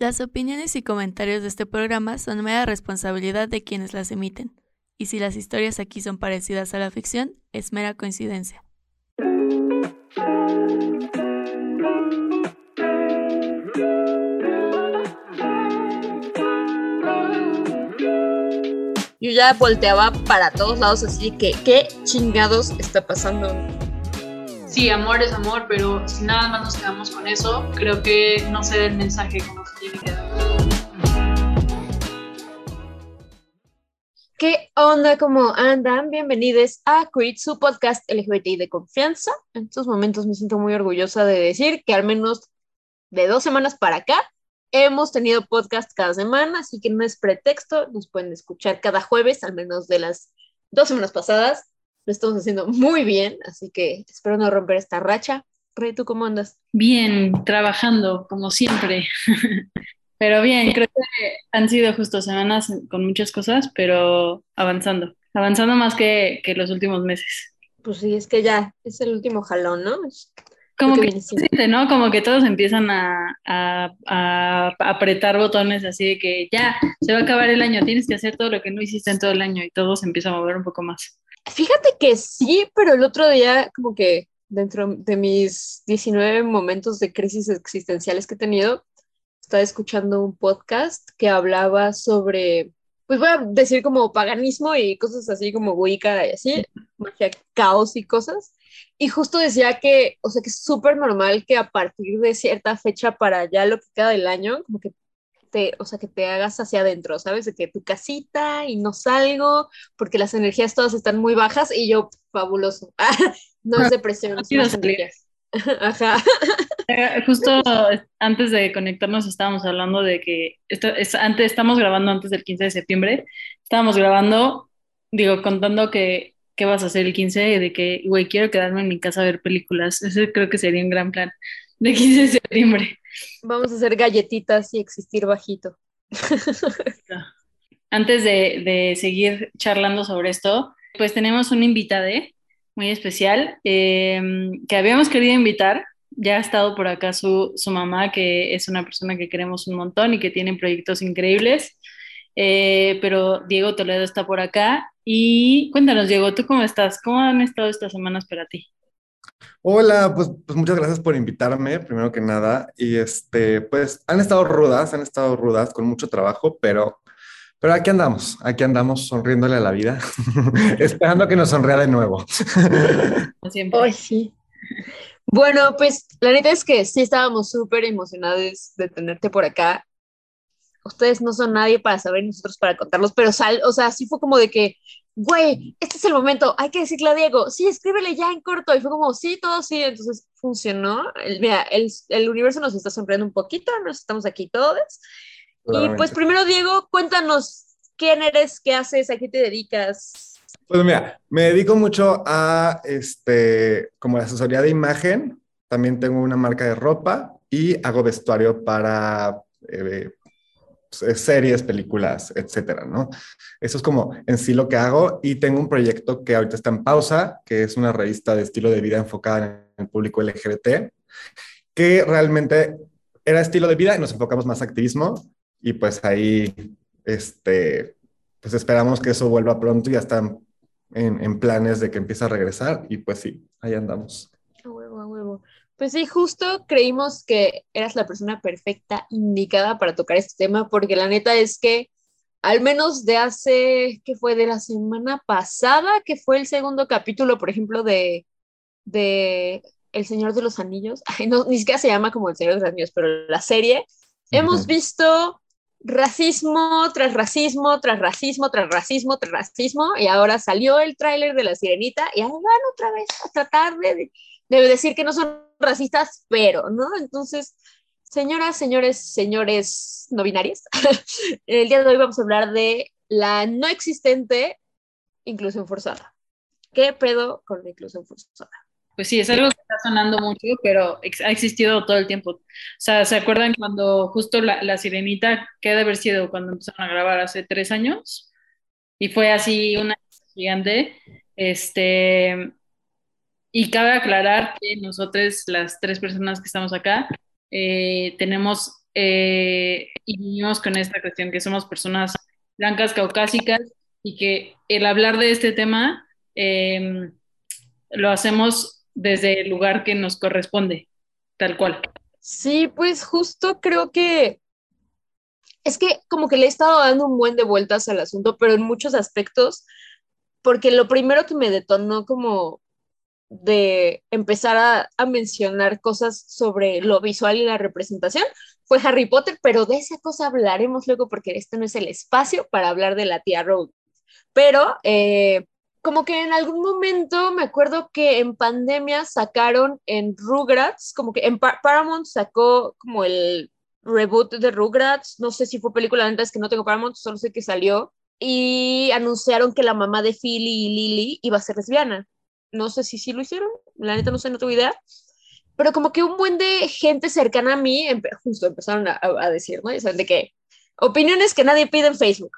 Las opiniones y comentarios de este programa son mera responsabilidad de quienes las emiten, y si las historias aquí son parecidas a la ficción, es mera coincidencia. Yo ya volteaba para todos lados así que, ¿qué chingados está pasando? Sí, amor es amor, pero si nada más nos quedamos con eso, creo que no se da el mensaje como se tiene que dar. ¿Qué onda? ¿Cómo andan? Bienvenidos a Quit, su podcast LGBTI de confianza. En estos momentos me siento muy orgullosa de decir que al menos de dos semanas para acá hemos tenido podcast cada semana, así que no es pretexto, nos pueden escuchar cada jueves, al menos de las dos semanas pasadas. Lo estamos haciendo muy bien, así que espero no romper esta racha. Rey, ¿tú cómo andas? Bien, trabajando, como siempre. pero bien, creo que han sido justo semanas con muchas cosas, pero avanzando. Avanzando más que, que los últimos meses. Pues sí, es que ya es el último jalón, ¿no? Como que, ¿no? Como que todos empiezan a, a, a, apretar botones así de que ya, se va a acabar el año, tienes que hacer todo lo que no hiciste en todo el año y todo se empieza a mover un poco más. Fíjate que sí, pero el otro día como que dentro de mis 19 momentos de crisis existenciales que he tenido, estaba escuchando un podcast que hablaba sobre, pues voy a decir como paganismo y cosas así como Wicca y así, magia, caos y cosas. Y justo decía que, o sea, que es súper normal que a partir de cierta fecha para allá lo que queda del año, como que te, o sea, que te hagas hacia adentro, ¿sabes? De que tu casita y no salgo, porque las energías todas están muy bajas y yo, fabuloso. no es depresión, es energías. Ajá. Eh, justo antes de conectarnos estábamos hablando de que es, antes, estamos grabando antes del 15 de septiembre, estábamos grabando, digo, contando que qué vas a hacer el 15 de que, güey, quiero quedarme en mi casa a ver películas. Ese creo que sería un gran plan de 15 de septiembre. Vamos a hacer galletitas y existir bajito. Antes de, de seguir charlando sobre esto, pues tenemos un invitado muy especial em, que habíamos querido invitar. Ya ha estado por acá su, su mamá, que es una persona que queremos un montón y que tiene proyectos increíbles. Eh, pero Diego Toledo está por acá. Y cuéntanos, Diego, ¿tú cómo estás? ¿Cómo han estado estas semanas para ti? Hola, pues, pues muchas gracias por invitarme, primero que nada. Y este, pues han estado rudas, han estado rudas, con mucho trabajo, pero, pero aquí andamos, aquí andamos sonriéndole a la vida, esperando que nos sonría de nuevo. Siempre. sí. Bueno, pues la neta es que sí estábamos súper emocionados de tenerte por acá ustedes no son nadie para saber, nosotros para contarlos, pero sal, o sea, sí fue como de que, güey, este es el momento, hay que decirle a Diego, sí, escríbele ya en corto, y fue como, sí, todo sí, entonces funcionó, el, mira, el, el universo nos está sonriendo un poquito, nos estamos aquí todos, y pues primero, Diego, cuéntanos quién eres, qué haces, a qué te dedicas. Pues mira, me dedico mucho a, este, como la asesoría de imagen, también tengo una marca de ropa y hago vestuario para eh, series, películas, etcétera, ¿no? Eso es como en sí lo que hago y tengo un proyecto que ahorita está en pausa, que es una revista de estilo de vida enfocada en el público LGBT, que realmente era estilo de vida y nos enfocamos más a activismo y pues ahí, este, pues esperamos que eso vuelva pronto y ya están en planes de que empiece a regresar y pues sí, ahí andamos. A huevo, a huevo. Pues sí, justo creímos que eras la persona perfecta, indicada para tocar este tema, porque la neta es que al menos de hace, ¿qué fue? De la semana pasada, que fue el segundo capítulo, por ejemplo, de, de El Señor de los Anillos, no, ni siquiera se llama como El Señor de los Anillos, pero la serie, hemos visto racismo tras racismo, tras racismo, tras racismo, tras racismo, y ahora salió el tráiler de La Sirenita, y ahora van otra vez a tratar de, de decir que no son racistas, pero, ¿no? Entonces, señoras, señores, señores no binarios, el día de hoy vamos a hablar de la no existente inclusión forzada. ¿Qué pedo con la inclusión forzada? Pues sí, es algo que está sonando mucho, pero ha existido todo el tiempo. O sea, ¿se acuerdan cuando justo la, la sirenita, que de haber sido cuando empezaron a grabar hace tres años? Y fue así una gigante. Este, y cabe aclarar que nosotros, las tres personas que estamos acá, eh, tenemos eh, y vivimos con esta cuestión que somos personas blancas caucásicas y que el hablar de este tema em, lo hacemos desde el lugar que nos corresponde, tal cual. Sí, pues justo creo que es que como que le he estado dando un buen de vueltas al asunto, pero en muchos aspectos, porque lo primero que me detonó como de empezar a, a, mencionar cosas sobre lo visual y la representación fue Harry Potter, pero de esa cosa hablaremos luego porque este no es el espacio para hablar de la tía Rowling. Pero eh, como que en algún momento me acuerdo que en pandemia sacaron en Rugrats, como que en Paramount sacó como el reboot de Rugrats, no sé si fue película antes que no tengo Paramount, solo sé que salió, y anunciaron que la mamá de Philly y Lily iba a ser lesbiana. No sé si sí lo hicieron, la neta no sé, no tengo idea, pero como que un buen de gente cercana a mí justo empezaron a, a decir, ¿no? de que opiniones que nadie pide en Facebook.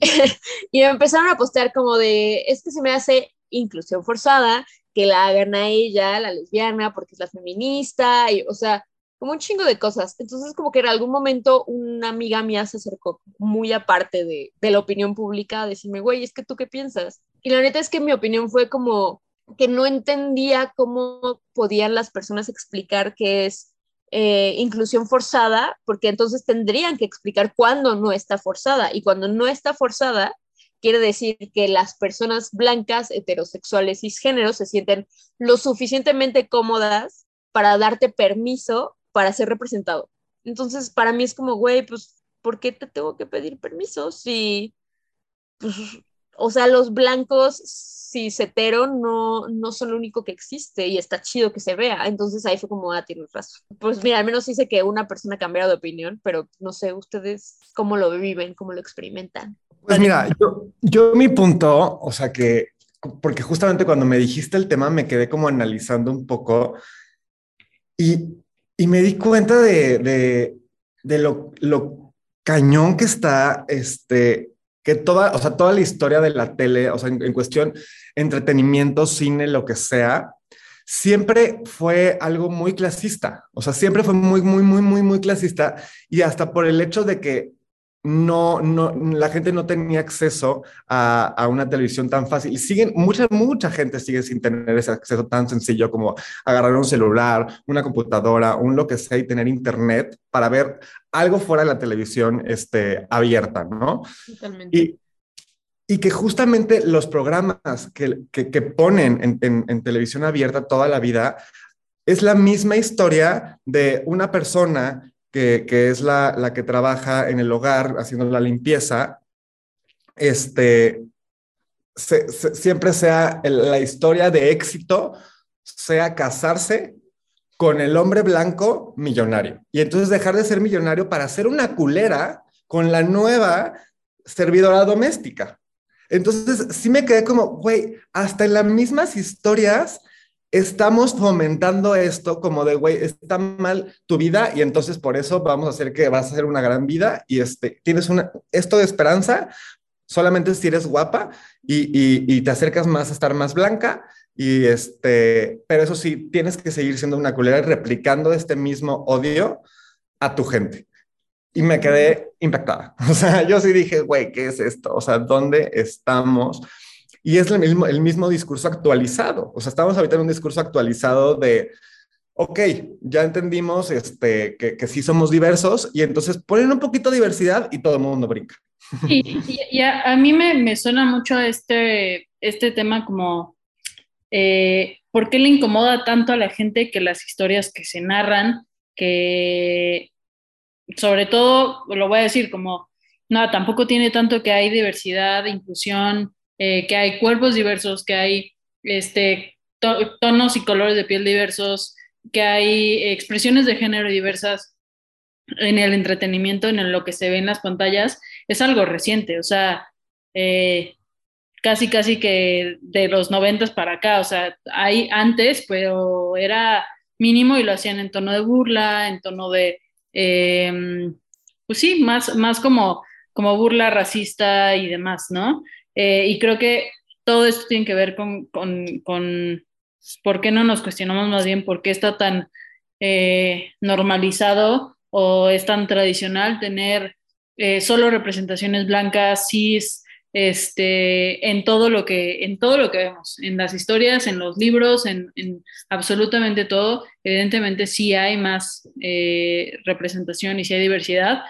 y empezaron a postear como de, es que se me hace inclusión forzada, que la hagan a ella, la lesbiana, porque es la feminista, y, o sea, como un chingo de cosas. Entonces, como que en algún momento una amiga mía se acercó muy aparte de, de la opinión pública a decirme, güey, es que tú qué piensas. Y la neta es que mi opinión fue como que no entendía cómo podían las personas explicar qué es eh, inclusión forzada, porque entonces tendrían que explicar cuándo no está forzada. Y cuando no está forzada, quiere decir que las personas blancas, heterosexuales, cisgéneros se sienten lo suficientemente cómodas para darte permiso para ser representado. Entonces, para mí es como, güey, pues, ¿por qué te tengo que pedir permiso si, pues, o sea, los blancos hetero no, no son lo único que existe y está chido que se vea. Entonces ahí fue como, ah, tienes razón. Pues mira, al menos dice que una persona ha cambiado de opinión, pero no sé, ustedes cómo lo viven, cómo lo experimentan. Pues mira, yo, yo mi punto, o sea que, porque justamente cuando me dijiste el tema me quedé como analizando un poco y, y me di cuenta de, de, de lo, lo cañón que está este, que toda, o sea, toda la historia de la tele, o sea, en, cuestión entretenimiento, cine, lo que sea, siempre fue algo muy clasista. O sea, siempre fue muy, muy, muy, muy, muy clasista. Y hasta por el hecho de que no, no, la gente no tenía acceso a, a, una televisión tan fácil. Y siguen, mucha, mucha gente sigue sin tener ese acceso tan sencillo como agarrar un celular, una computadora, un lo que sea y tener internet para ver algo fuera de la televisión este, abierta, ¿no? Totalmente. Y, y que justamente los programas que, que, que ponen en, en, en televisión abierta toda la vida es la misma historia de una persona que, es la, que trabaja en el hogar haciendo la limpieza, este, siempre sea la historia de éxito, sea casarse con el hombre blanco millonario. Y entonces dejar de ser millonario para ser una culera con la nueva servidora doméstica. Entonces sí me quedé como, güey, hasta en las mismas historias estamos fomentando esto como de, güey, está mal tu vida y entonces por eso vamos a hacer que vas a hacer una gran vida y este, tienes una, esto de esperanza solamente si eres guapa y, y, te acercas más a estar más blanca y este, pero eso sí, tienes que seguir siendo una culera y replicando este mismo odio a tu gente. Y me quedé impactada. O sea, yo sí dije, güey, ¿qué es esto? O sea, ¿dónde estamos? Y es el mismo, el mismo discurso actualizado. O sea, estamos ahorita en un discurso actualizado de, ok, ya entendimos este, que, que sí somos diversos y entonces ponen un poquito de diversidad y todo el mundo brinca. Y, a, mí me, me, suena mucho este, este tema como, eh, ¿por qué le incomoda tanto a la gente que las historias que se narran, que sobre todo, lo voy a decir como, no, tampoco tiene tanto que hay diversidad, inclusión, eh, que hay cuerpos diversos, que hay este, tonos y colores de piel diversos, que hay expresiones de género diversas en el entretenimiento, en lo que se ve en las pantallas, es algo reciente, o sea, eh, casi casi que de los noventas para acá, o sea, hay antes, pero era mínimo y lo hacían en tono de burla, en tono de, em, pues sí, más, más como, como burla racista y demás, ¿no? Eh, y creo que todo esto tiene que ver con, con, con, por qué no nos cuestionamos más bien por qué está tan eh, normalizado o es tan tradicional tener eh, solo representaciones blancas, cis, este, en todo lo que, en todo lo que vemos, en las historias, en los libros, en, absolutamente todo. Evidentemente sí hay más representación y sí hay diversidad,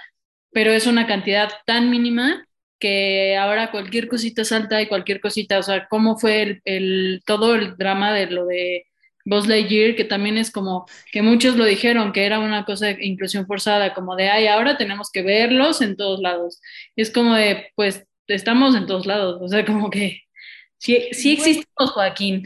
pero es una cantidad tan mínima que ahora cualquier cosita salta y cualquier cosita, o sea, cómo fue el, todo el drama de lo de Buzz Lightyear, que también es como que muchos lo dijeron, que era una cosa de inclusión forzada, como de, ay, ahora tenemos que verlos en todos lados. es como de, pues, estamos en todos lados, o sea, como que sí, sí existimos, Joaquín.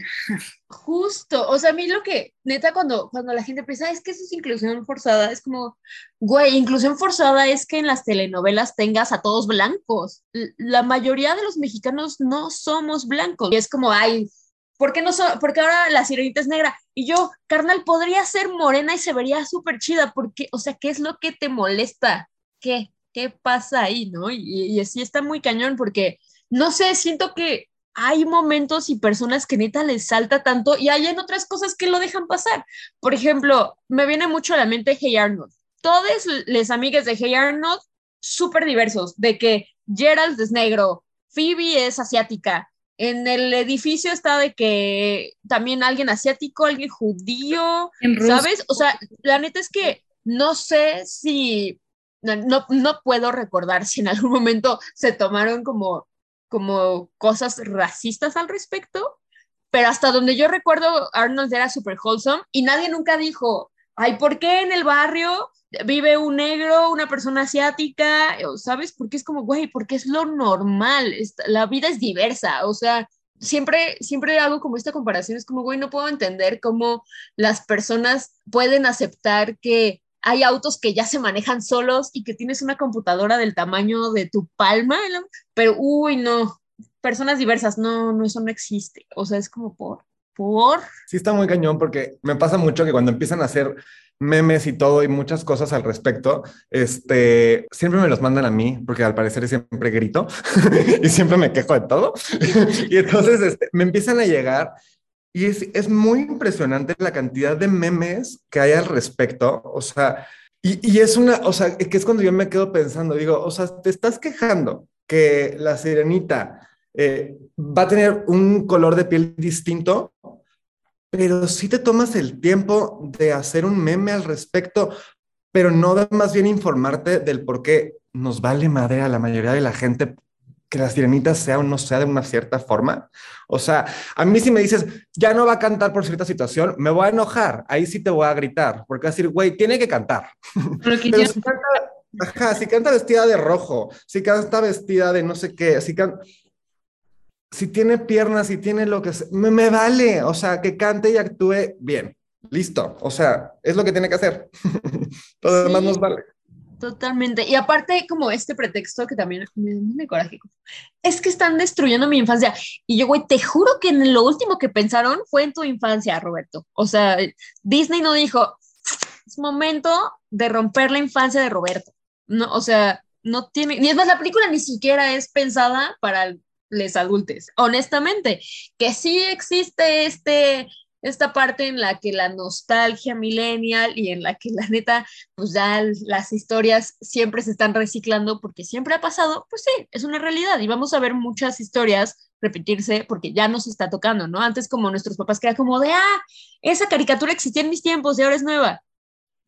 Justo, o sea, a mí lo que, neta, cuando, cuando la gente piensa, es que eso es inclusión forzada, es como, güey, inclusión forzada es que en las telenovelas tengas a todos blancos. La mayoría de los mexicanos no somos blancos. Y es como, ay, ¿por qué no so porque ahora la sirenita es negra? Y yo, carnal, podría ser morena y se vería súper chida, porque, o sea, ¿qué es lo que te molesta? ¿Qué? ¿Qué pasa ahí, no? Y, y así está muy cañón, porque, no sé, siento que hay momentos y personas que neta les salta tanto y hay en otras cosas que lo dejan pasar. Por ejemplo, me viene mucho a la mente Hey Arnold. Todas las amigas de Hey Arnold, súper diversos, de que Gerald es negro, Phoebe es asiática, en el edificio está de que también alguien asiático, alguien judío, ¿sabes? O sea, la neta es que no sé si, no, no puedo recordar si en algún momento se tomaron como como cosas racistas al respecto, pero hasta donde yo recuerdo, Arnold era súper wholesome y nadie nunca dijo, ay, ¿por qué en el barrio vive un negro, una persona asiática? ¿Sabes? Porque es como, güey, porque es lo normal, la vida es diversa, o sea, siempre, siempre hago como esta comparación, es como, güey, no puedo entender cómo las personas pueden aceptar que hay autos que ya se manejan solos y que tienes una computadora del tamaño de tu palma, pero uy, no, personas diversas, no, no, eso no existe. O sea, es como por, por. Sí, está muy cañón porque me pasa mucho que cuando empiezan a hacer memes y todo y muchas cosas al respecto, este, siempre me los mandan a mí porque al parecer siempre grito y siempre me quejo de todo. y entonces este, me empiezan a llegar y es, es, muy impresionante la cantidad de memes que hay al respecto. O sea, y, y, es una, o sea, que es cuando yo me quedo pensando, digo, o sea, te estás quejando que la sirenita eh, va a tener un color de piel distinto, pero si te tomas el tiempo de hacer un meme al respecto, pero no de más bien informarte del por qué nos vale madre a la mayoría de la gente que la sirenita sea o no sea de una cierta forma. O sea, a mí si me dices, ya no va a cantar por cierta situación, me voy a enojar, ahí sí te voy a gritar, porque va a decir, güey, tiene que cantar. Pero, si, canta, ajá, si canta vestida de rojo, si canta vestida de no sé qué, si canta... Si tiene piernas, si tiene lo que sea, me, me vale, o sea, que cante y actúe bien, listo, o sea, es lo que tiene que hacer. Todo lo demás nos vale. Totalmente. Y aparte, como este pretexto que también me da coraje, es que están destruyendo mi infancia. Y yo, güey, te juro que en lo último que pensaron fue en tu infancia, Roberto. O sea, Disney no dijo, es momento de romper la infancia de Roberto. No, o sea, no tiene, ni es más, la película ni siquiera es pensada para los adultos. Honestamente, que sí existe este esta parte en la que la nostalgia millennial y en la que la neta, pues ya las historias siempre se están reciclando porque siempre ha pasado, pues sí, es una realidad y vamos a ver muchas historias repetirse porque ya nos está tocando, ¿no? Antes como nuestros papás que como de, ah, esa caricatura existía en mis tiempos y ahora es nueva.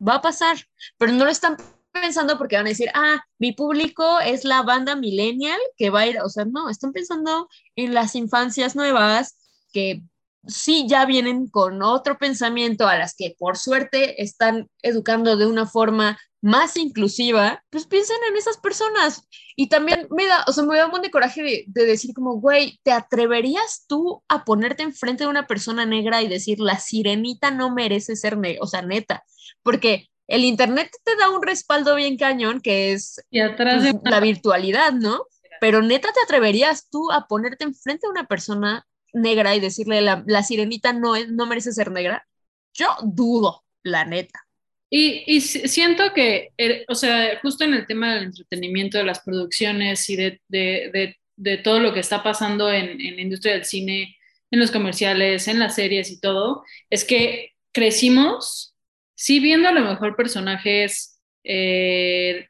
Va a pasar, pero no lo están pensando porque van a decir, ah, mi público es la banda millennial que va a ir, o sea, no, están pensando en las infancias nuevas que sí ya vienen con otro pensamiento a las que por suerte están educando de una forma más inclusiva, pues piensen en esas personas. Y también me da, o sea, me da un montón de coraje de, decir como, güey, ¿te atreverías tú a ponerte enfrente de una persona negra y decir, la sirenita no merece ser negra? O sea, neta, porque el Internet te da un respaldo bien cañón que es y atrás pues, la virtualidad, ¿no? Pero neta, ¿te atreverías tú a ponerte enfrente de una persona negra y decirle la, la sirenita no, es, no merece ser negra, yo dudo, la neta. Y, y siento que, er, o sea, justo en el tema del entretenimiento, de las producciones y de, de, de, de todo lo que está pasando en, en, la industria del cine, en los comerciales, en las series y todo, es que crecimos, sí viendo a lo mejor personajes eh,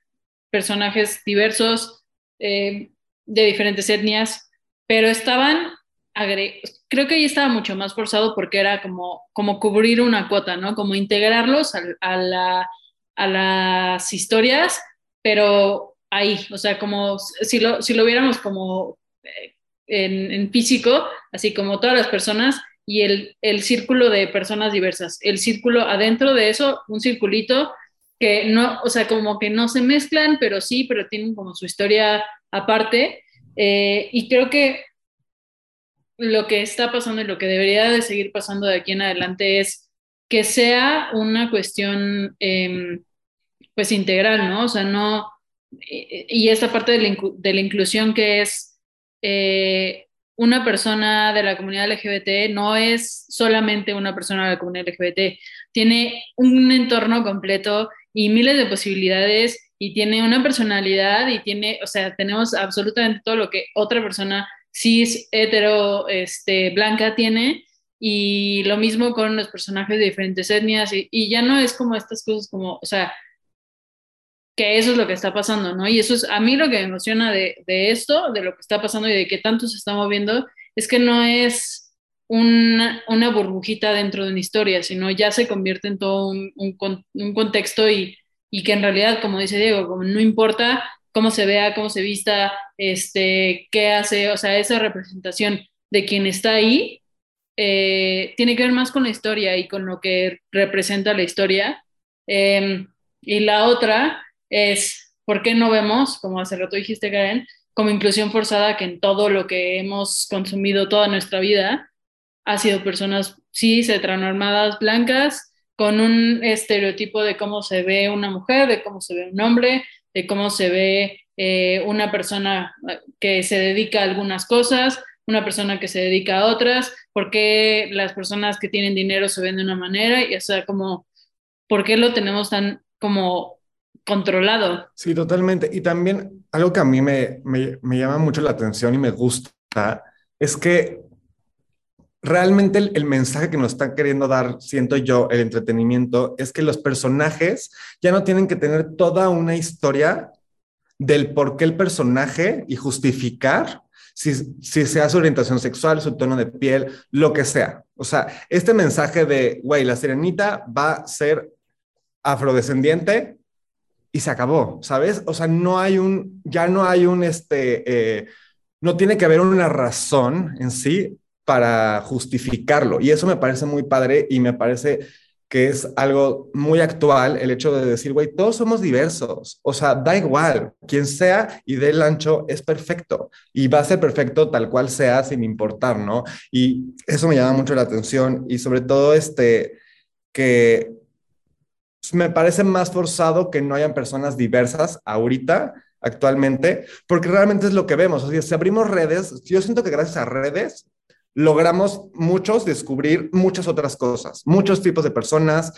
personajes diversos eh, de diferentes etnias, pero estaban, creo que ahí estaba mucho más forzado porque era como, como cubrir una cuota, ¿no? Como integrarlos a, la, a las historias, pero ahí, o sea, como si lo, si lo viéramos como eh, en, en, físico, así como todas las personas y el, el, círculo de personas diversas, el círculo adentro de eso, un circulito que no, o sea, como que no se mezclan, pero sí, pero tienen como su historia aparte. Eh, y creo que lo que está pasando y lo que debería de seguir pasando de aquí en adelante es que sea una cuestión, eh, pues, integral, ¿no? O sea, no, y esta parte de la, de la inclusión que es eh, una persona de la comunidad LGBT no es solamente una persona de la comunidad LGBT, tiene un entorno completo y miles de posibilidades y tiene una personalidad y tiene, o sea, tenemos absolutamente todo lo que otra persona cis, hetero, este, blanca tiene y lo mismo con los personajes de diferentes etnias y, ya no es como estas cosas como, o sea, que eso es lo que está pasando, ¿no? Y eso es a mí lo que me emociona de, de esto, de lo que está pasando y de que tanto se está moviendo, es que no es una, una, burbujita dentro de una historia, sino ya se convierte en todo un, un, un, contexto y, y que en realidad, como dice Diego, como no importa cómo se vea, cómo se vista, este, qué hace, o sea, esa representación de quien está ahí eh, tiene que ver más con la historia y con lo que representa la historia. Eh, y la otra es, ¿por qué no vemos, como hace rato dijiste, Karen, como inclusión forzada que en todo lo que hemos consumido toda nuestra vida ha sido personas cis, heteronormadas, blancas, con un estereotipo de cómo se ve una mujer, de cómo se ve un hombre, de cómo se ve eh, una persona que se dedica a algunas cosas, una persona que se dedica a otras, por qué las personas que tienen dinero se ven de una manera, y o sea, como, ¿por qué lo tenemos tan como controlado? Sí, totalmente. Y también algo que a mí me, me, me llama mucho la atención y me gusta es que realmente el, mensaje que nos está queriendo dar, siento yo, el entretenimiento, es que los personajes ya no tienen que tener toda una historia del por qué el personaje y justificar si, si sea su orientación sexual, su tono de piel, lo que sea. O sea, este mensaje de, güey, la sirenita va a ser afrodescendiente y se acabó, ¿sabes? O sea, no hay un, ya no hay un, este, eh, no tiene que haber una razón en sí para justificarlo. Y eso me parece muy padre y me parece que es algo muy actual el hecho de decir, güey, todos somos diversos. O sea, da igual, quien sea y del ancho es perfecto y va a ser perfecto tal cual sea sin importar, ¿no? Y eso me llama mucho la atención y sobre todo este, que me parece más forzado que no hayan personas diversas ahorita actualmente, porque realmente es lo que vemos. O sea, si abrimos redes, yo siento que gracias a redes logramos muchos descubrir muchas otras cosas, muchos tipos de personas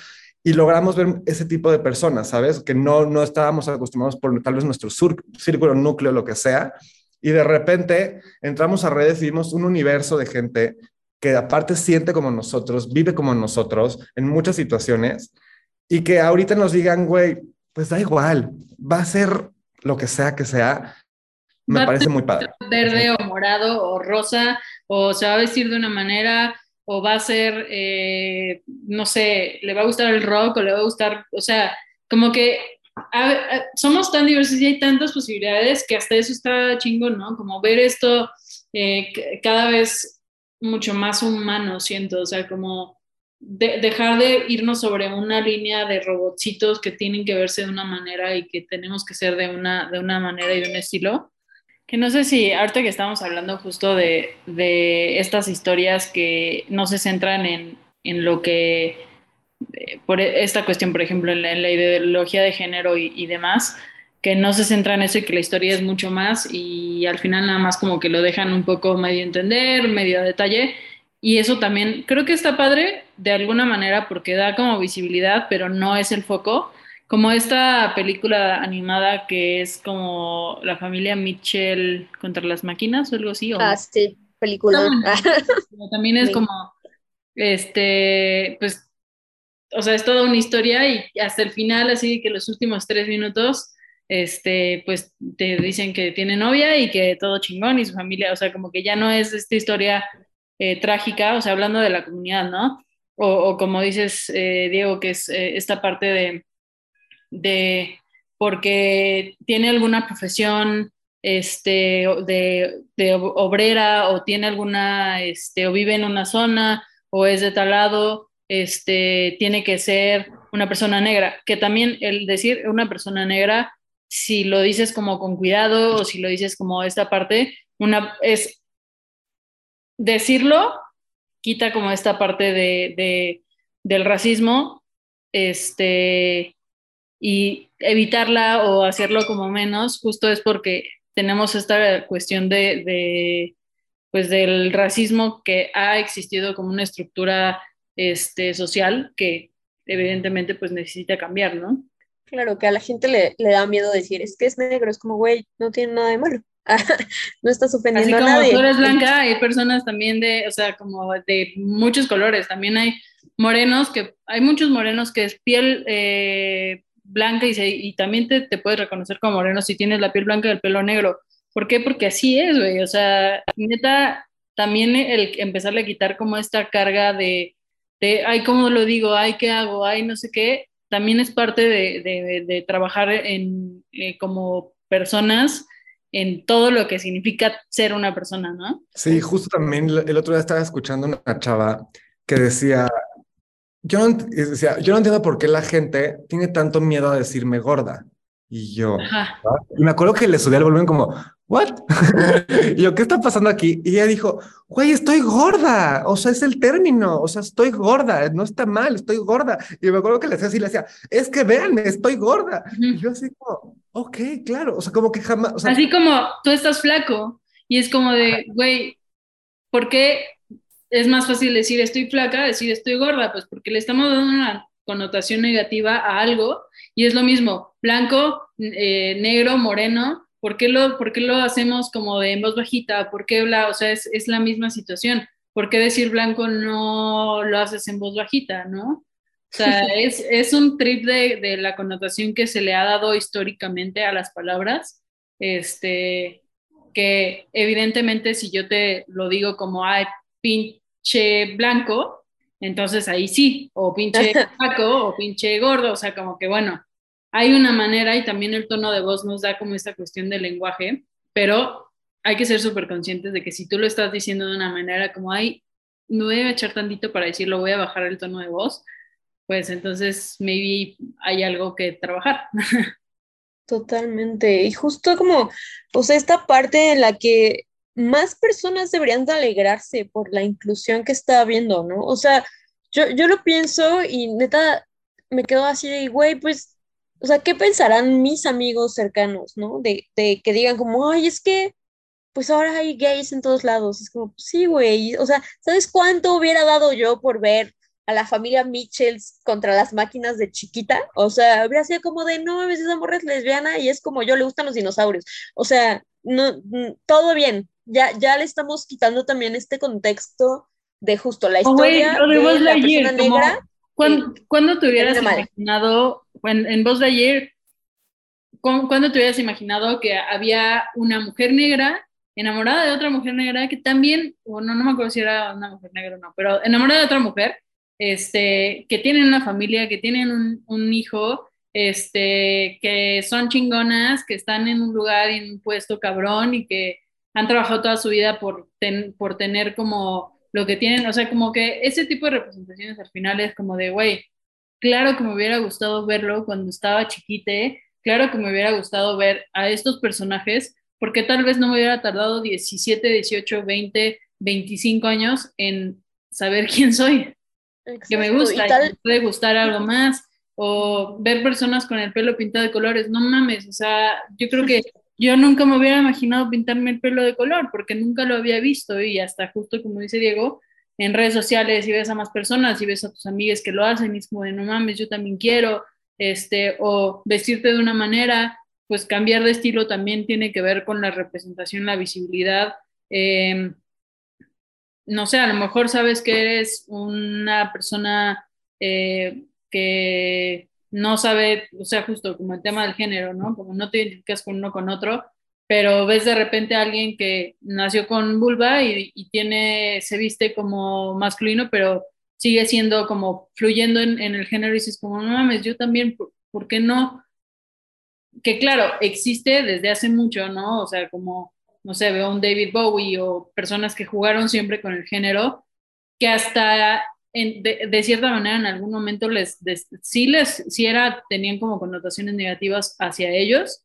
y logramos ver ese tipo de personas, ¿sabes? Que no, no estábamos acostumbrados por tal vez nuestro sur, círculo núcleo, lo que sea. Y de repente entramos a redes y vimos un universo de gente que aparte siente como nosotros, vive como nosotros en muchas situaciones y que ahorita nos digan, güey, pues da igual, va a ser lo que sea que sea, me parece muy padre. Verde o morado o rosa, o se va a vestir de una manera, o va a ser, eh, no sé, le va a gustar el rock o le va a gustar, o sea, como que a, somos tan diversos y hay tantas posibilidades que hasta eso está chingón, ¿no? Como ver esto eh, cada vez mucho más humano, siento, o sea, como de, dejar de irnos sobre una línea de robotcitos que tienen que verse de una manera y que tenemos que ser de una, de una manera y de un estilo que no sé si ahorita que estamos hablando justo de, de estas historias que no se centran en, en lo que, eh, por esta cuestión, por ejemplo, en la, en la ideología de género y, y, demás, que no se centra en eso y que la historia es mucho más y al final nada más como que lo dejan un poco medio entender, medio a detalle. Y eso también creo que está padre de alguna manera porque da como visibilidad, pero no es el foco como esta película animada que es como la familia Mitchell contra las máquinas o algo así. ¿o? Ah, sí, película. No, también es como, este, pues o sea, es toda una historia y hasta el final, así que los últimos tres minutos, este, pues te dicen que tiene novia y que todo chingón y su familia, o sea, como que ya no es esta historia eh, trágica, o sea, hablando de la comunidad, ¿no? O, como dices, eh, Diego, que es eh, esta parte de, de, porque tiene alguna profesión este, de, de, obrera o tiene alguna, este, o vive en una zona o es de tal lado, este, tiene que ser una persona negra, que también el decir una persona negra, si lo dices como con cuidado o si lo dices como esta parte, una, es decirlo quita como esta parte de, del racismo, este, y evitarla o hacerlo como menos, justo es porque tenemos esta cuestión de, pues del racismo que ha existido como una estructura este, social que evidentemente pues necesita cambiar, ¿no? Claro, que a la gente le, le da miedo decir, es que es negro, es como, güey, no tiene nada de malo. no estás ofendiendo Así como a nadie. tú eres blanca, hay personas también de, o sea, como de muchos colores. También hay morenos que, hay muchos morenos que es piel eh, blanca y, y también te, te, puedes reconocer como moreno si tienes la piel blanca y el pelo negro. ¿Por qué? Porque así es, güey. O sea, neta, también el empezarle a quitar como esta carga de, de ay, ¿cómo lo digo? Ay, ¿qué hago? Ay, no sé qué. También es parte de, de, de trabajar en, eh, como personas en todo lo que significa ser una persona, ¿no? Sí, justo también el otro día estaba escuchando una chava que decía, yo no, decía, yo no entiendo por qué la gente tiene tanto miedo a decirme gorda. Y yo, y me acuerdo que le subí al volumen como, ¿what? y yo, ¿qué está pasando aquí? Y ella dijo, güey, estoy gorda. O sea, es el término. O sea, estoy gorda. No está mal, estoy gorda. Y me acuerdo que le decía así, le decía, es que véanme, estoy gorda. Y yo así como, ok, claro. O sea, como que jamás. así como tú estás flaco. Y es como de, güey, ¿por qué es más fácil decir estoy flaca, decir estoy gorda? Pues porque le estamos dando una connotación negativa a algo y es lo mismo, blanco, eh, negro, moreno, ¿por qué, lo, ¿por qué lo hacemos como de en voz bajita? ¿Por qué bla? O sea, es, es, la misma situación. ¿Por qué decir blanco no lo haces en voz bajita, no? O sea, es, es un trip de, de, la connotación que se le ha dado históricamente a las palabras, este, que evidentemente si yo te lo digo como, ay, pinche blanco, entonces ahí sí, o pinche paco o pinche gordo, o sea, como que bueno, hay una manera y también el tono de voz nos da como esta cuestión del lenguaje, pero hay que ser súper conscientes de que si tú lo estás diciendo de una manera como, ay, me voy a echar tantito para decirlo, voy a bajar el tono de voz, pues entonces maybe hay algo que trabajar. Totalmente. Y justo como, o sea, esta parte en la que más personas deberían de alegrarse por la inclusión que está habiendo, ¿no? O sea, yo, yo lo pienso y neta me quedo así de, güey, pues, o sea, ¿qué pensarán mis amigos cercanos, ¿no? De, de que digan como, ay, es que, pues ahora hay gays en todos lados. Es como, sí, güey, o sea, ¿sabes cuánto hubiera dado yo por ver a la familia Mitchells contra las máquinas de chiquita? O sea, hubiera sido como de, no, a veces esa morra es lesbiana y es como yo, le gustan los dinosaurios. O sea, no, todo bien, ya, ya le estamos quitando también este contexto de justo la historia oh, de, la persona negra. ¿Cuándo, te hubieras imaginado, en, en voz de ayer, ¿cuándo te hubieras imaginado que había una mujer negra enamorada de otra mujer negra que también, bueno, no me acuerdo si era una mujer negra o no, pero enamorada de otra mujer, este, que tienen una familia, que tienen un, un hijo, este, que son chingonas, que están en un lugar en un puesto cabrón y que han trabajado toda su vida por, por tener como lo que tienen, o sea, como que ese tipo de representaciones al final es como de, güey, claro que me hubiera gustado verlo cuando estaba chiquite, claro que me hubiera gustado ver a estos personajes, porque tal vez no me hubiera tardado 17, 18, 20, 25 años en saber quién soy, que me gusta, y me puede gustar algo más, o ver personas con el pelo pintado de colores, no mames, o sea, yo creo que yo nunca me hubiera imaginado pintarme el pelo de color porque nunca lo había visto y hasta justo como dice Diego, en redes sociales y ves a más personas y ves a tus amigas que lo hacen y es como de no mames, yo también quiero, este, o vestirte de una manera, pues cambiar de estilo también tiene que ver con la representación, la visibilidad. Em, no sé, a lo mejor sabes que eres una persona eh, que no sabe, o sea, justo como el tema del género, ¿no? Como no te identificas con uno con otro, pero ves de repente a alguien que nació con vulva y, tiene, se viste como masculino, pero sigue siendo como fluyendo en, el género y dices como, no mames, yo también, ¿por, qué no? Que claro, existe desde hace mucho, ¿no? O sea, como, no sé, veo un David Bowie o personas que jugaron siempre con el género, que hasta de, cierta manera en algún momento les, sí les, sí era, tenían como connotaciones negativas hacia ellos,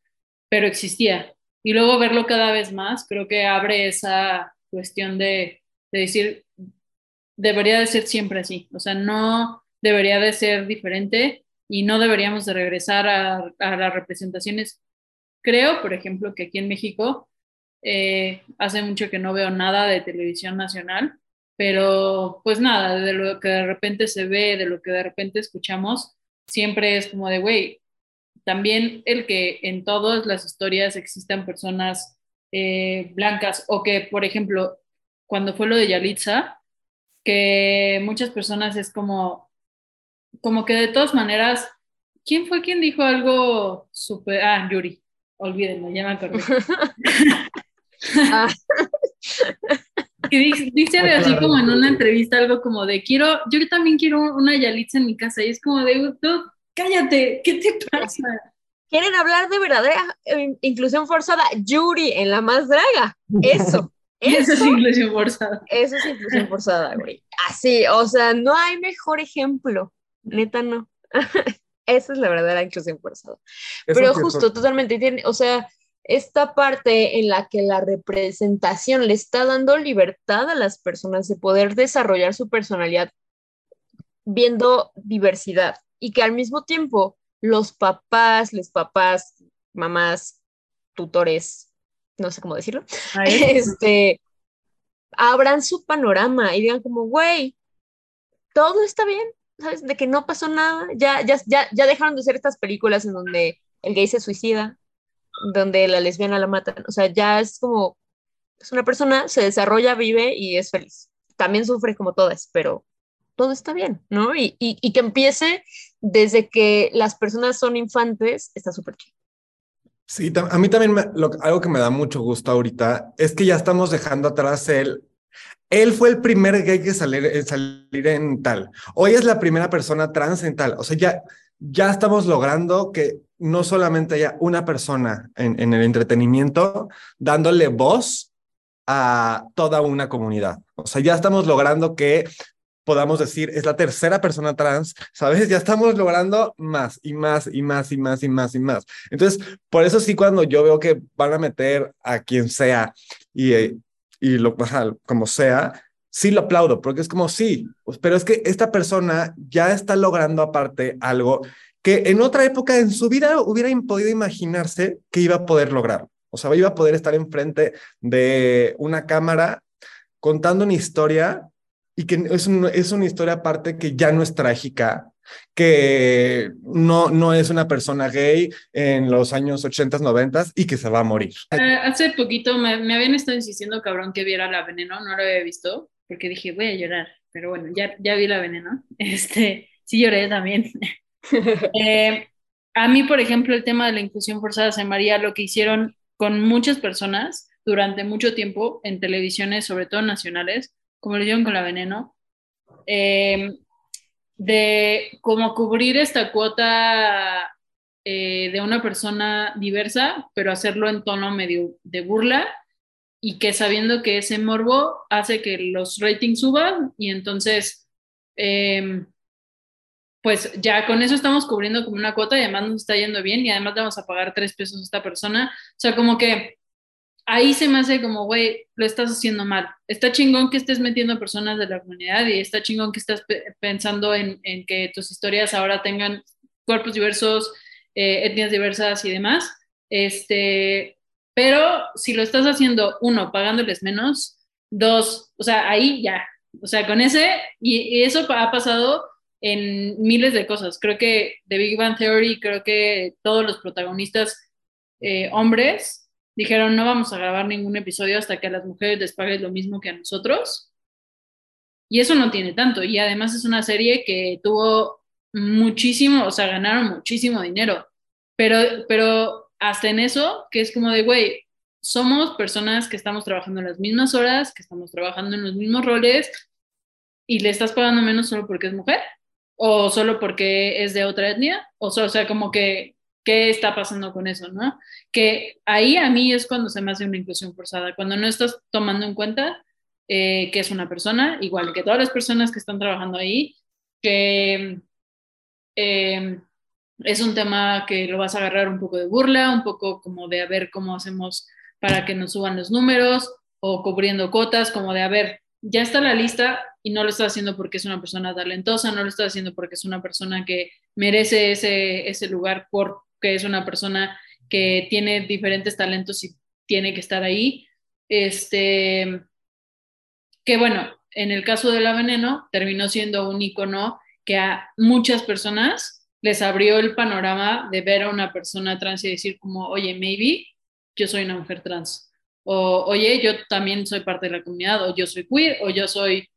pero existía. Y luego verlo cada vez más, creo que abre esa cuestión de, de decir, debería de ser siempre así, o sea, no debería de ser diferente y no deberíamos de regresar a, a las representaciones. Creo, por ejemplo, que aquí en México eh, hace mucho que no veo nada de televisión nacional pero pues nada, de lo que de repente se ve, de lo que de repente escuchamos, siempre es como de, güey, también el que en todas las historias existan personas eh, blancas o que, por ejemplo, cuando fue lo de Yalitza, que muchas personas es como, como que de todas maneras, ¿quién fue quien dijo algo súper, ah, Yuri, olvídenlo, ya me acordé. ah. que dice, así como en una entrevista algo como de quiero, yo también quiero una Yalitza en mi casa y es como de, cállate, ¿qué te pasa? Quieren hablar de verdadera eh, inclusión forzada, Yuri en la más draga, eso. Eso, es inclusión forzada. Eso es inclusión forzada, güey. Así, o sea, no hay mejor ejemplo. Neta, no. Esa es la verdadera inclusión forzada. Pero justo, totalmente, tiene, o sea, esta parte en la que la representación le está dando libertad a las personas de poder desarrollar su personalidad viendo diversidad y que al mismo tiempo los papás, los papás, mamás, tutores, no sé cómo decirlo, este, abran su panorama y digan como, güey, todo está bien, ¿sabes? De que no pasó nada, ya, ya, ya, ya dejaron de ser estas películas en donde el gay se suicida, donde la lesbiana la matan. O sea, ya es como, es una persona, se desarrolla, vive y es feliz. También sufre como todas, pero todo está bien, ¿no? Y, y, que empiece desde que las personas son infantes, está súper chido. Sí, a mí también algo que me da mucho gusto ahorita es que ya estamos dejando atrás el... Él fue el primer gay que salir, salir en tal. Hoy es la primera persona trans en tal. O sea, ya, ya estamos logrando que no solamente haya una persona en, el entretenimiento dándole voz a toda una comunidad. O sea, ya estamos logrando que podamos decir, es la tercera persona trans, ¿sabes? Ya estamos logrando más y más y más y más y más y más. Entonces, por eso sí, cuando yo veo que van a meter a quien sea y, y lo, como sea, sí lo aplaudo, porque es como, sí, pues, pero es que esta persona ya está logrando aparte algo que en otra época en su vida hubiera podido imaginarse que iba a poder lograr. O sea, iba a poder estar enfrente de una cámara contando una historia y que es, es una historia aparte que ya no es trágica, que no, no es una persona gay en los años 80, 90 y que se va a morir. Ah, hace poquito me, me, habían estado insistiendo, cabrón, que viera la veneno, no lo había visto, porque dije, voy a llorar, pero bueno, ya, ya vi la veneno. Este, sí lloré también. Eh, a mí, por ejemplo, el tema de la inclusión forzada se María, lo que hicieron con muchas personas durante mucho tiempo en televisiones, sobre todo nacionales, como lo hicieron con la veneno, eh, de cómo cubrir esta cuota eh, de una persona diversa, pero hacerlo en tono medio de burla y que sabiendo que ese morbo hace que los ratings suban y entonces pues ya con eso estamos cubriendo como una cuota y además nos está yendo bien y además le vamos a pagar tres pesos a esta persona. O sea, como que ahí se me hace como, güey, lo estás haciendo mal. Está chingón que estés metiendo personas de la comunidad y está chingón que estás pensando en, que tus historias ahora tengan cuerpos diversos, eh, etnias diversas y demás. Este, pero si lo estás haciendo, uno, pagándoles menos, dos, o sea, ahí ya. O sea, con ese, y eso ha pasado en miles de cosas. Creo que The Big Bang Theory, creo que todos los protagonistas eh, hombres dijeron no vamos a grabar ningún episodio hasta que a las mujeres les paguen lo mismo que a nosotros. Y eso no tiene tanto. Y además es una serie que tuvo muchísimo, o sea, ganaron muchísimo dinero, pero, pero hasta en eso, que es como de, güey, somos personas que estamos trabajando en las mismas horas, que estamos trabajando en los mismos roles y le estás pagando menos solo porque es mujer o solo porque es de otra etnia, o, o sea, como que, ¿qué está pasando con eso, no? Que ahí a mí es cuando se me hace una inclusión forzada, cuando no estás tomando en cuenta eh, que es una persona, igual que todas las personas que están trabajando ahí, que eh, es un tema que lo vas a agarrar un poco de burla, un poco como de a ver cómo hacemos para que nos suban los números o cubriendo cotas, como de a ver, ya está la lista y no lo está haciendo porque es una persona talentosa, no lo está haciendo porque es una persona que merece ese, ese lugar, porque es una persona que tiene diferentes talentos y tiene que estar ahí. Este, que bueno, en el caso de la veneno terminó siendo un icono que a muchas personas les abrió el panorama de ver a una persona trans y decir como, oye, maybe yo soy una mujer trans o oye, yo también soy parte de la comunidad, o yo soy queer, o yo soy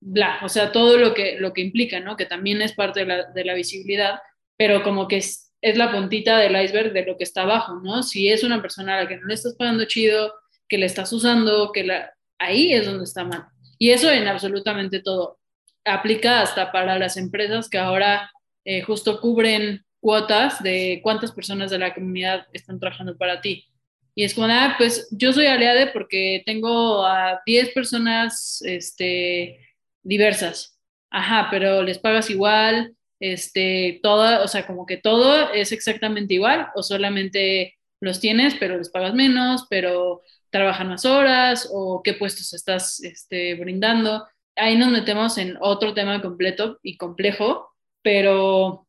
bla, o sea, todo lo que, lo que implica, ¿no? Que también es parte de la, de la visibilidad, pero como que es, es, la puntita del iceberg de lo que está abajo, ¿no? Si es una persona a la que no le estás pagando chido, que le estás usando, que la, ahí es donde está mal. Y eso en absolutamente todo. Aplica hasta para las empresas que ahora eh, justo cubren cuotas de cuántas personas de la comunidad están trabajando para ti. Y es como, ah, pues yo soy aliada porque tengo a 10 personas este, diversas. Ajá, pero les pagas igual, este, todo, o sea, como que todo es exactamente igual o solamente los tienes, pero les pagas menos, pero trabajan más horas o qué puestos estás este, brindando. Ahí nos metemos en otro tema completo y complejo, pero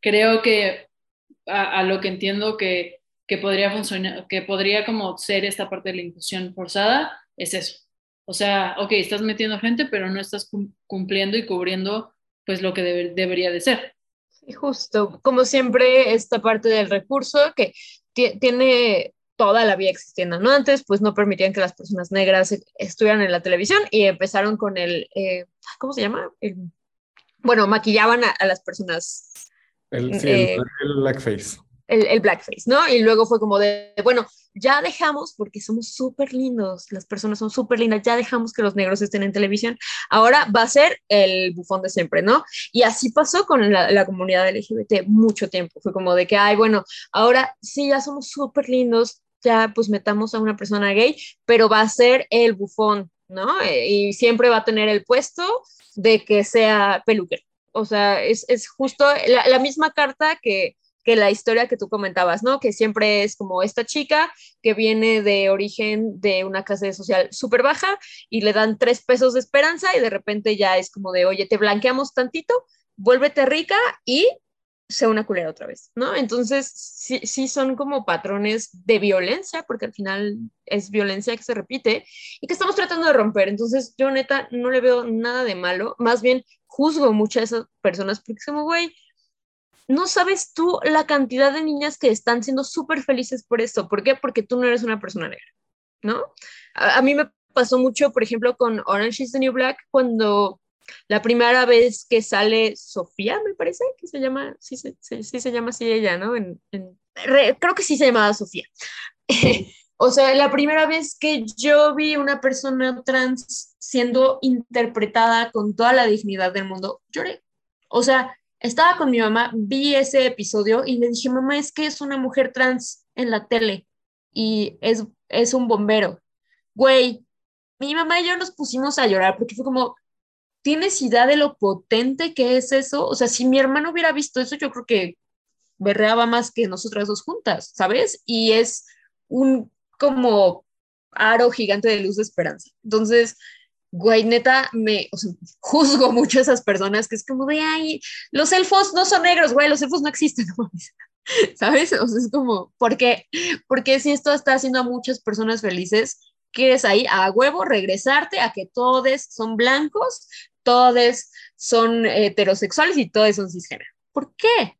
creo que a lo que entiendo que que podría funcionar, que podría como ser esta parte de la inclusión forzada, es eso. O sea, ok, estás metiendo gente, pero no estás cumpliendo y cubriendo pues lo que debería de ser. Sí, justo, como siempre, esta parte del recurso que tiene toda la vida existiendo, ¿no? Antes, pues no permitían que las personas negras estuvieran en la televisión y empezaron con el, eh, ¿cómo se llama? Bueno, maquillaban a, las personas. El, sí, el eh, blackface el, blackface, ¿no? Y luego fue como de, bueno, ya dejamos, porque somos súper lindos, las personas son súper lindas, ya dejamos que los negros estén en televisión, ahora va a ser el bufón de siempre, ¿no? Y así pasó con la, la comunidad LGBT mucho tiempo, fue como de que, ay, bueno, ahora sí, ya somos súper lindos, ya pues metamos a una persona gay, pero va a ser el bufón, ¿no? Eh, y siempre va a tener el puesto de que sea peluquero. O sea, es, es justo la, la misma carta que que la historia que tú comentabas, ¿no? Que siempre es como esta chica que viene de origen de una clase social súper baja y le dan tres pesos de esperanza y de repente ya es como de, oye, te blanqueamos tantito, vuélvete rica y sea una culera otra vez, ¿no? Entonces, sí, sí son como patrones de violencia, porque al final es violencia que se repite y que estamos tratando de romper. Entonces, yo neta no le veo nada de malo, más bien juzgo mucho a esas personas porque es como, güey, no sabes tú la cantidad de niñas que están siendo súper felices por esto. ¿Por qué? Porque tú no eres una persona negra, ¿no? A, mí me pasó mucho, por ejemplo, con Orange is the New Black, cuando la primera vez que sale Sofía, me parece que se llama, sí, sí, sí, se llama así ella, ¿no? creo que sí se llamaba Sofía. o sea, la primera vez que yo vi una persona trans siendo interpretada con toda la dignidad del mundo, lloré. O sea, estaba con mi mamá, vi ese episodio y le dije, mamá, es que es una mujer trans en la tele y es, es un bombero. Güey, mi mamá y yo nos pusimos a llorar porque fue como, ¿tienes idea de lo potente que es eso? O sea, si mi hermano hubiera visto eso, yo creo que berreaba más que nosotras dos juntas, ¿sabes? Y es un como aro gigante de luz de esperanza. Entonces, güey, neta, me juzgo mucho a esas personas que es como de, ay, los elfos no son negros, güey, los elfos no existen, ¿sabes? O sea, es como, ¿por qué? Porque si esto está haciendo a muchas personas felices, ¿quieres ahí a huevo regresarte a que todos son blancos, todos son heterosexuales y todos son cisgénero? ¿Por qué?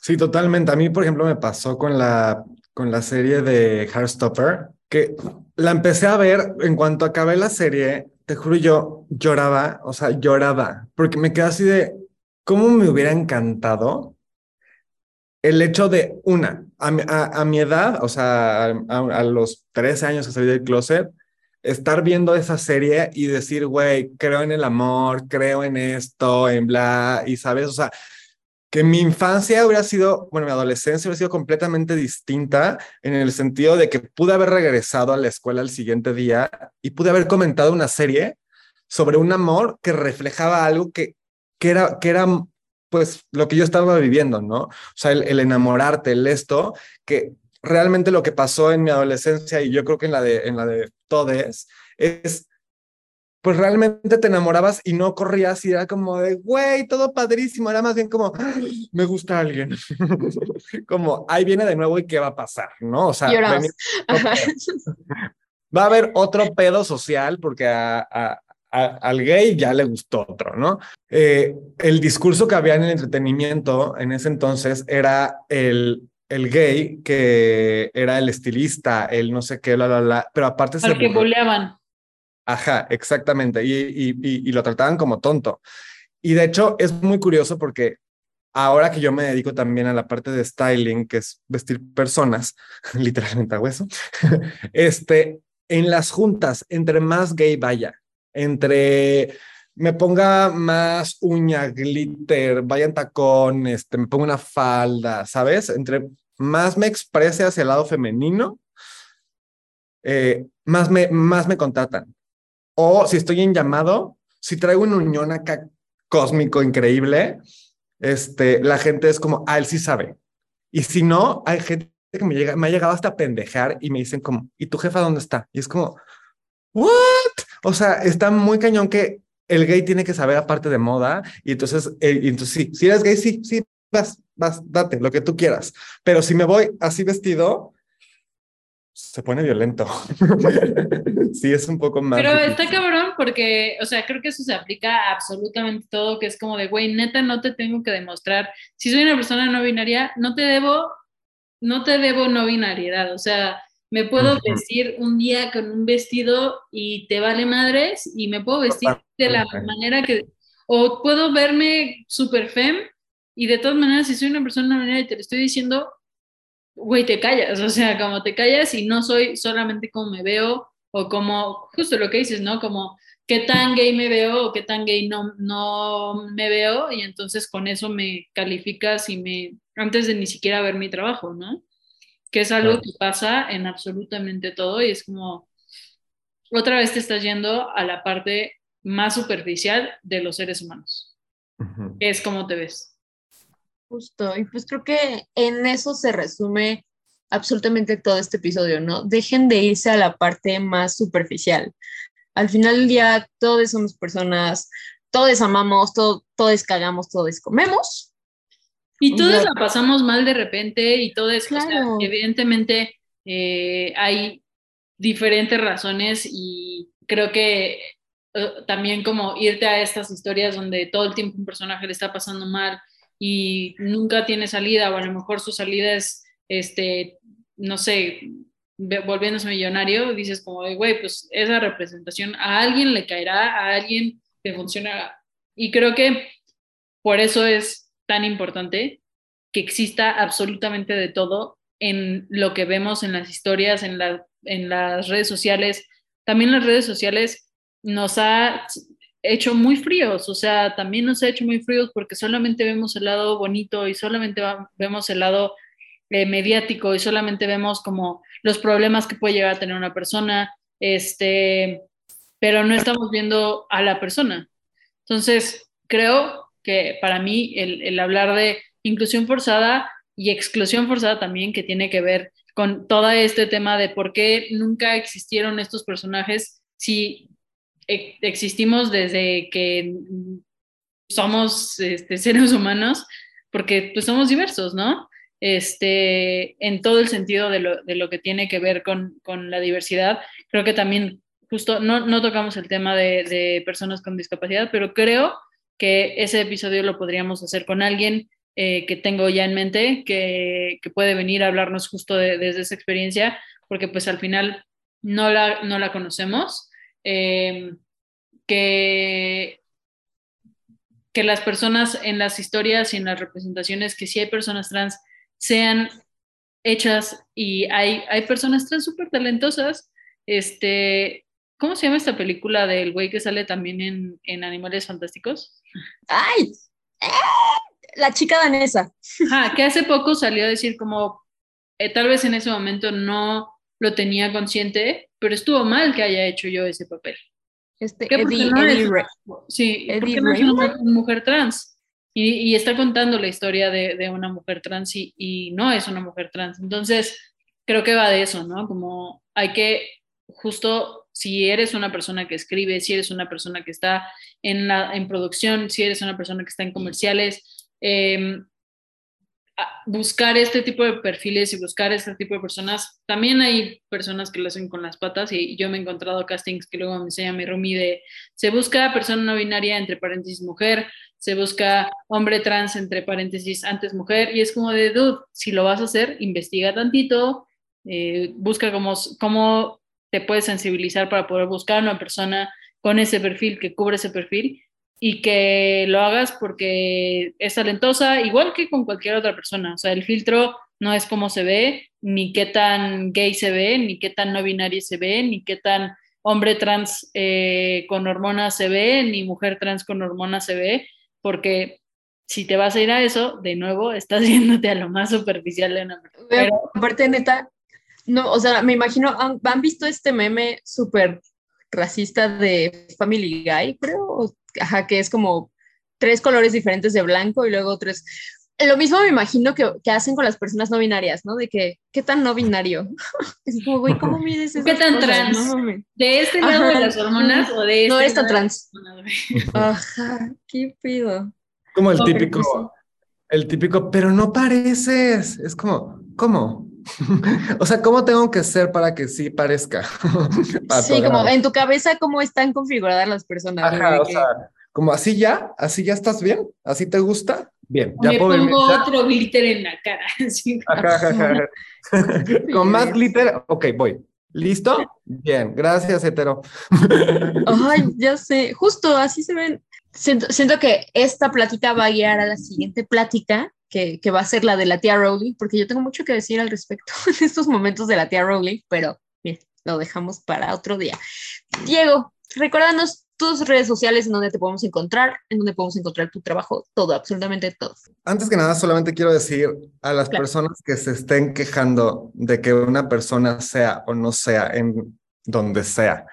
Sí, totalmente. A mí, por ejemplo, me pasó con la, con la serie de Heartstopper, que la empecé a ver en cuanto acabé la serie, te juro, yo lloraba, o sea, lloraba, porque me quedé así de, ¿cómo me hubiera encantado el hecho de una, a, mi edad, o sea, a, los 13 años que salí del closet, estar viendo esa serie y decir, güey, creo en el amor, creo en esto, en bla, y sabes, o sea, que mi infancia hubiera sido, bueno, mi adolescencia hubiera sido completamente distinta en el sentido de que pude haber regresado a la escuela el siguiente día y pude haber comentado una serie sobre un amor que reflejaba algo que, que, era, que era pues lo que yo estaba viviendo, ¿no? O sea, el, enamorarte, el esto, que realmente lo que pasó en mi adolescencia y yo creo que en la de, en la de Todes, es pues realmente te enamorabas y no corrías y era como de, güey, todo padrísimo, era más bien como, me gusta alguien, como, ahí viene de nuevo y qué va a pasar, ¿no? O sea, va a haber otro pedo social porque a, al gay ya le gustó otro, ¿no? Eh, el discurso que había en el entretenimiento en ese entonces era el, el gay que era el estilista, el no sé qué, la, la, la, pero aparte se... que boleaban. Ajá, exactamente, y, y, y, y lo trataban como tonto. Y de hecho es muy curioso porque ahora que yo me dedico también a la parte de styling, que es vestir personas, literalmente a hueso, este, en las juntas, entre más gay vaya, entre me ponga más uña, glitter, vaya en tacón, este, me ponga una falda, ¿sabes? Entre más me exprese hacia el lado femenino, eh, más, me, más me contratan. O si estoy en llamado, si traigo un uñón acá cósmico increíble, este, la gente es como, ah, él sí sabe. Y si no, hay gente que me, llega, me ha llegado hasta pendejar y me dicen como, ¿y tu jefa dónde está? Y es como, ¿what? O sea, está muy cañón que el gay tiene que saber aparte de moda y entonces, eh, y entonces sí, si eres gay, sí, sí, vas, vas, date lo que tú quieras. Pero si me voy así vestido, se pone violento. sí, es un poco más. Pero está cabrón porque, o sea, creo que eso se aplica a absolutamente todo, que es como de, güey, neta, no te tengo que demostrar. Si soy una persona no binaria, no te debo, no te debo no binariedad. O sea, me puedo vestir un día con un vestido y te vale madres y me puedo vestir de la manera que, o puedo verme super fem y de todas maneras si soy una persona manera y te lo estoy diciendo, güey, te callas, o sea, como te callas y no soy solamente como me veo o como, justo lo que dices, ¿no? Como qué tan gay me veo o qué tan gay no, no me veo y entonces con eso me calificas y me, antes de ni siquiera ver mi trabajo, ¿no? Que es algo que pasa en absolutamente todo y es como, otra vez te estás yendo a la parte más superficial de los seres humanos. Es como te ves. Justo, y pues creo que en eso se resume absolutamente todo este episodio, ¿no? Dejen de irse a la parte más superficial. Al final del día, todos somos personas, todos amamos, todo, todos cagamos, todos comemos, y todos la pasamos mal de repente y todo es, evidentemente eh, hay diferentes razones y creo que eh, también como irte a estas historias donde todo el tiempo un personaje le está pasando mal y nunca tiene salida o a lo mejor su salida es, este, no sé, volviéndose millonario, dices como, güey, pues esa representación a alguien le caerá, a alguien le funcionará. Y creo que por eso es tan importante que exista absolutamente de todo en lo que vemos en las historias, en, en las redes sociales. También las redes sociales nos ha hecho muy fríos, o sea, también nos ha hecho muy fríos porque solamente vemos el lado bonito y solamente vemos el lado eh, mediático y solamente vemos como los problemas que puede llegar a tener una persona, este, pero no estamos viendo a la persona. Entonces, creo que para mí el, hablar de inclusión forzada y exclusión forzada también, que tiene que ver con todo este tema de por qué nunca existieron estos personajes si e, existimos desde que somos este, seres humanos, porque pues somos diversos, ¿no? Este, en todo el sentido de lo, de lo que tiene que ver con, con, la diversidad. Creo que también, justo, no, no tocamos el tema de, de personas con discapacidad, pero creo que ese episodio lo podríamos hacer con alguien eh, que tengo ya en mente, que, puede venir a hablarnos justo desde esa experiencia, porque pues al final no la, no la conocemos, eh, que, que las personas en las historias y en las representaciones, que sí hay personas trans, sean hechas y hay, hay personas trans súper talentosas. Este, ¿Cómo se llama esta película del güey que sale también en, en Animales Fantásticos? ¡Ay! La chica danesa. Ah, que hace poco salió a decir como, eh, tal vez en ese momento no lo tenía consciente, pero estuvo mal que haya hecho yo ese papel. Este, ¿Qué? Eddie, no Eddie es- Ra- Sí, Eddie porque no es una mujer trans. Y, y está contando la historia de, de una mujer trans y, y no es una mujer trans. Entonces, creo que va de eso, ¿no? Como hay que, justo si eres una persona que escribe, si eres una persona que está en, la, en producción, si eres una persona que está en comerciales, a- buscar este tipo de perfiles y buscar este tipo de personas. También hay personas que lo hacen con las patas y yo me he encontrado castings que luego me enseña mi roomie de se busca persona no binaria entre paréntesis mujer, se busca hombre trans entre paréntesis antes mujer y es como de dude, si lo vas a hacer, investiga tantito, eh, busca cómo, cómo te puedes sensibilizar para poder buscar una persona con ese perfil que cubre ese perfil y que lo hagas porque es talentosa, igual que con cualquier otra persona. O sea, el filtro no es cómo se ve, ni qué tan gay se ve, ni qué tan no binario se ve, ni qué tan hombre trans eh, con hormonas se ve, ni mujer trans con hormonas se ve, porque si te vas a ir a eso, de nuevo, estás yéndote a lo más superficial de una persona. Pero, aparte, neta, no, o sea, me imagino, ¿han, han visto este meme súper racista de Family Guy, creo? Ajá, que es como tres colores diferentes de blanco y luego tres. Lo mismo me imagino que, que hacen con las personas no binarias, ¿no? De que, ¿qué tan no binario? Es como, güey, ¿cómo mides eso? ¿Qué tan trans? No. ¿De este lado de Ajá. las hormonas o de este No de trans. Ajá, qué pido. Como el típico, el típico, pero no pareces. Es como, ¿cómo? o sea, ¿cómo tengo que ser para que sí parezca? Sí, como en tu cabeza, ¿cómo están configuradas las personas? Ajá, o que- sea, como así ya, así ya estás bien, así te gusta, bien, ya Me puedo pongo ya. otro glitter en la cara. Ajá, ajá, ajá. Con más glitter, ok, voy. ¿Listo? Bien, gracias, hetero. Ay, ya sé, justo así se ven. Siento, siento que esta plática va a guiar a la siguiente plática, que, que va a ser la de la tía Rowling, porque yo tengo mucho que decir al respecto en estos momentos de la tía Rowling, pero bien, lo dejamos para otro día. Diego, recuérdanos tus redes sociales en donde te podemos encontrar, en donde podemos encontrar tu trabajo, todo, absolutamente todo. Antes que nada, solamente quiero decir a las Claro. personas que se estén quejando de que una persona sea o no sea en donde sea,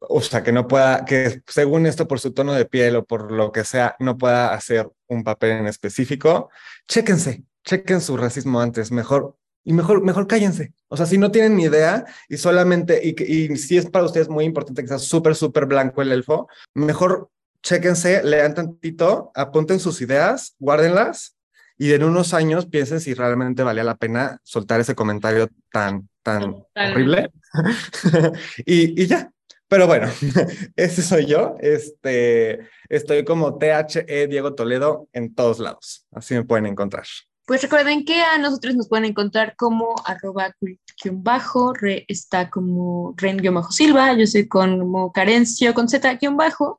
o sea, que no pueda, que según esto por su tono de piel o por lo que sea, no pueda hacer un papel en específico, chéquense, chequen su racismo antes, mejor, y mejor, mejor cállense. O sea, si no tienen ni idea y solamente, y, y si es para ustedes muy importante que sea súper, súper blanco el elfo, mejor chéquense, lean tantito, apunten sus ideas, guárdenlas y en unos años piensen si realmente valía la pena soltar ese comentario tan, tan Totalmente. horrible. y, y ya. Pero bueno, ese soy yo. Este, estoy como THE Diego Toledo en todos lados. Así me pueden encontrar. Pues recuerden que a nosotros nos pueden encontrar como arroba bajo, re está como ren-silva, yo soy como carencio con z bajo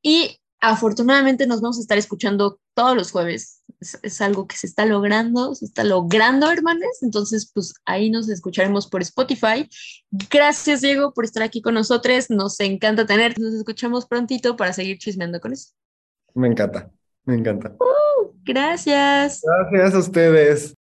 y afortunadamente nos vamos a estar escuchando todos los jueves. Es, es algo que se está logrando, se está logrando, hermanes. Entonces, pues ahí nos escucharemos por Spotify. Gracias, Diego, por estar aquí con nosotros. Nos encanta tenerte. Nos escuchamos prontito para seguir chismeando con eso. Me encanta, me encanta. Gracias. Gracias a ustedes.